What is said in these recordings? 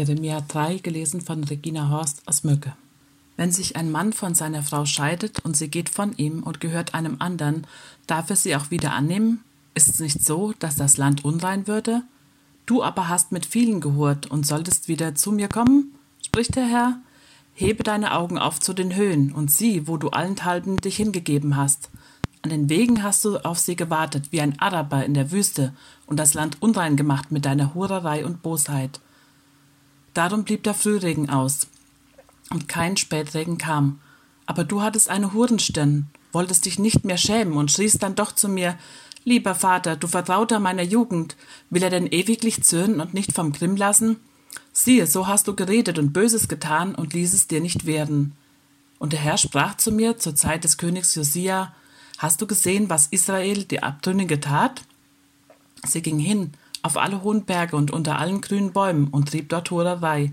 Jeremia 3, gelesen von Regina Horst aus Mücke. Wenn sich ein Mann von seiner Frau scheidet und sie geht von ihm und gehört einem anderen, darf er sie auch wieder annehmen? Ist es nicht so, dass das Land unrein würde? Du aber hast mit vielen gehurt und solltest wieder zu mir kommen? spricht der Herr. Hebe deine Augen auf zu den Höhen und sieh, wo du allenthalben dich hingegeben hast. An den Wegen hast du auf sie gewartet, wie ein Araber in der Wüste, und das Land unrein gemacht mit deiner Hurerei und Bosheit. Darum blieb der Frühregen aus, und kein Spätregen kam. Aber du hattest eine Hurenstirn, wolltest dich nicht mehr schämen und schriest dann doch zu mir, Lieber Vater, du Vertrauter meiner Jugend, will er denn ewiglich zürnen und nicht vom Grimm lassen? Siehe, so hast du geredet und Böses getan und ließ es dir nicht werden. Und der Herr sprach zu mir zur Zeit des Königs Josia, Hast du gesehen, was Israel, die Abtrünnige, tat? Sie ging hin auf alle hohen Berge und unter allen grünen Bäumen und trieb dort Hurerei.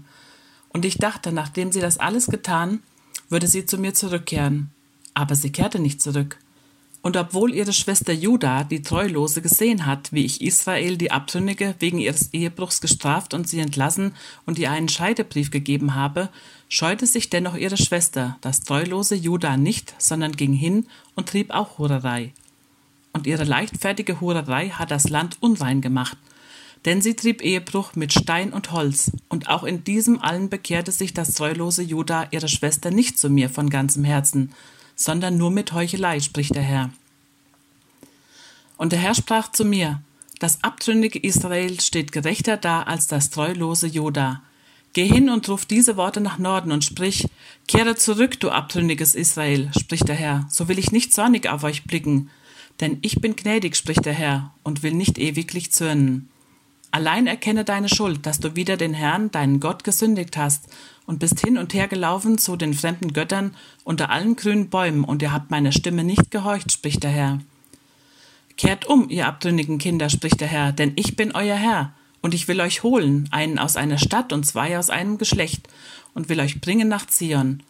Und ich dachte, nachdem sie das alles getan, würde sie zu mir zurückkehren. Aber sie kehrte nicht zurück. Und obwohl ihre Schwester Juda, die Treulose, gesehen hat, wie ich Israel, die Abtrünnige, wegen ihres Ehebruchs gestraft und sie entlassen und ihr einen Scheidebrief gegeben habe, scheute sich dennoch ihre Schwester, das treulose Juda, nicht, sondern ging hin und trieb auch Hurerei. Und ihre leichtfertige Hurerei hat das Land unrein gemacht, denn sie trieb Ehebruch mit Stein und Holz, und auch in diesem allen bekehrte sich das treulose Juda, ihre Schwester, nicht zu mir von ganzem Herzen, sondern nur mit Heuchelei, spricht der Herr. Und der Herr sprach zu mir, das abtrünnige Israel steht gerechter da als das treulose Joda. Geh hin und ruf diese Worte nach Norden und sprich, Kehre zurück, du abtrünniges Israel, spricht der Herr, so will ich nicht zornig auf euch blicken, denn ich bin gnädig, spricht der Herr, und will nicht ewiglich zürnen. Allein erkenne deine Schuld, dass du wieder den Herrn, deinen Gott, gesündigt hast und bist hin und her gelaufen zu den fremden Göttern unter allen grünen Bäumen, und ihr habt meiner Stimme nicht gehorcht, spricht der Herr. Kehrt um, ihr abtrünnigen Kinder, spricht der Herr, denn ich bin euer Herr, und ich will euch holen, einen aus einer Stadt und zwei aus einem Geschlecht, und will euch bringen nach Zion.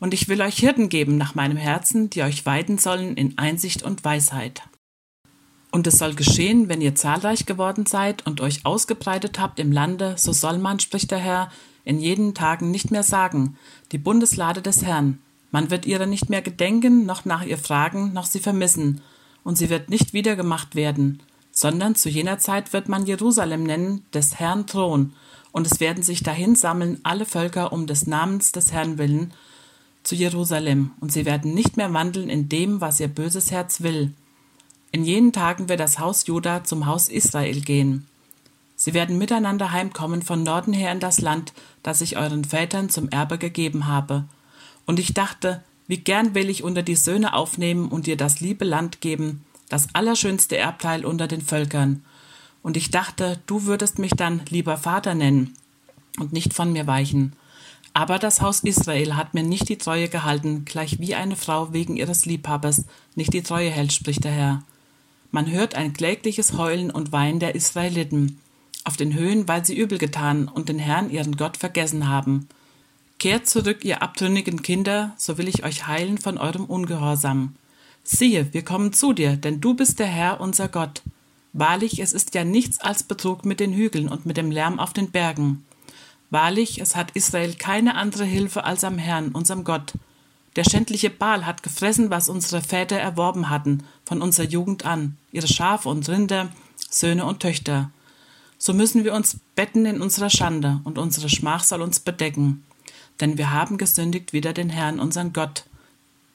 Und ich will euch Hirten geben nach meinem Herzen, die euch weiden sollen in Einsicht und Weisheit. Und es soll geschehen, wenn ihr zahlreich geworden seid und euch ausgebreitet habt im Lande, so soll man, spricht der Herr, in jenen Tagen nicht mehr sagen, die Bundeslade des Herrn. Man wird ihrer nicht mehr gedenken, noch nach ihr fragen, noch sie vermissen, und sie wird nicht wieder gemacht werden, sondern zu jener Zeit wird man Jerusalem nennen, des Herrn Thron, und es werden sich dahin sammeln alle Völker um des Namens des Herrn willen zu Jerusalem, und sie werden nicht mehr wandeln in dem, was ihr böses Herz will, in jenen Tagen wird das Haus Juda zum Haus Israel gehen. Sie werden miteinander heimkommen von Norden her in das Land, das ich euren Vätern zum Erbe gegeben habe. Und ich dachte, wie gern will ich unter die Söhne aufnehmen und dir das liebe Land geben, das allerschönste Erbteil unter den Völkern. Und ich dachte, du würdest mich dann lieber Vater nennen und nicht von mir weichen. Aber das Haus Israel hat mir nicht die Treue gehalten, gleich wie eine Frau wegen ihres Liebhabers nicht die Treue hält, spricht der Herr. Man hört ein klägliches Heulen und Weinen der Israeliten auf den Höhen, weil sie übel getan und den Herrn ihren Gott vergessen haben. Kehrt zurück, ihr abtrünnigen Kinder, so will ich euch heilen von eurem Ungehorsam. Siehe, wir kommen zu dir, denn du bist der Herr, unser Gott. Wahrlich, es ist ja nichts als Betrug mit den Hügeln und mit dem Lärm auf den Bergen. Wahrlich, es hat Israel keine andere Hilfe als am Herrn, unserem Gott. Der schändliche Baal hat gefressen, was unsere Väter erworben hatten, von unserer Jugend an, ihre Schafe und Rinder, Söhne und Töchter. So müssen wir uns betten in unserer Schande, und unsere Schmach soll uns bedecken. Denn wir haben gesündigt wider den Herrn, unseren Gott,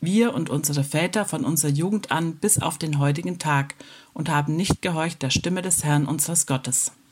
wir und unsere Väter von unserer Jugend an bis auf den heutigen Tag, und haben nicht gehorcht der Stimme des Herrn unseres Gottes.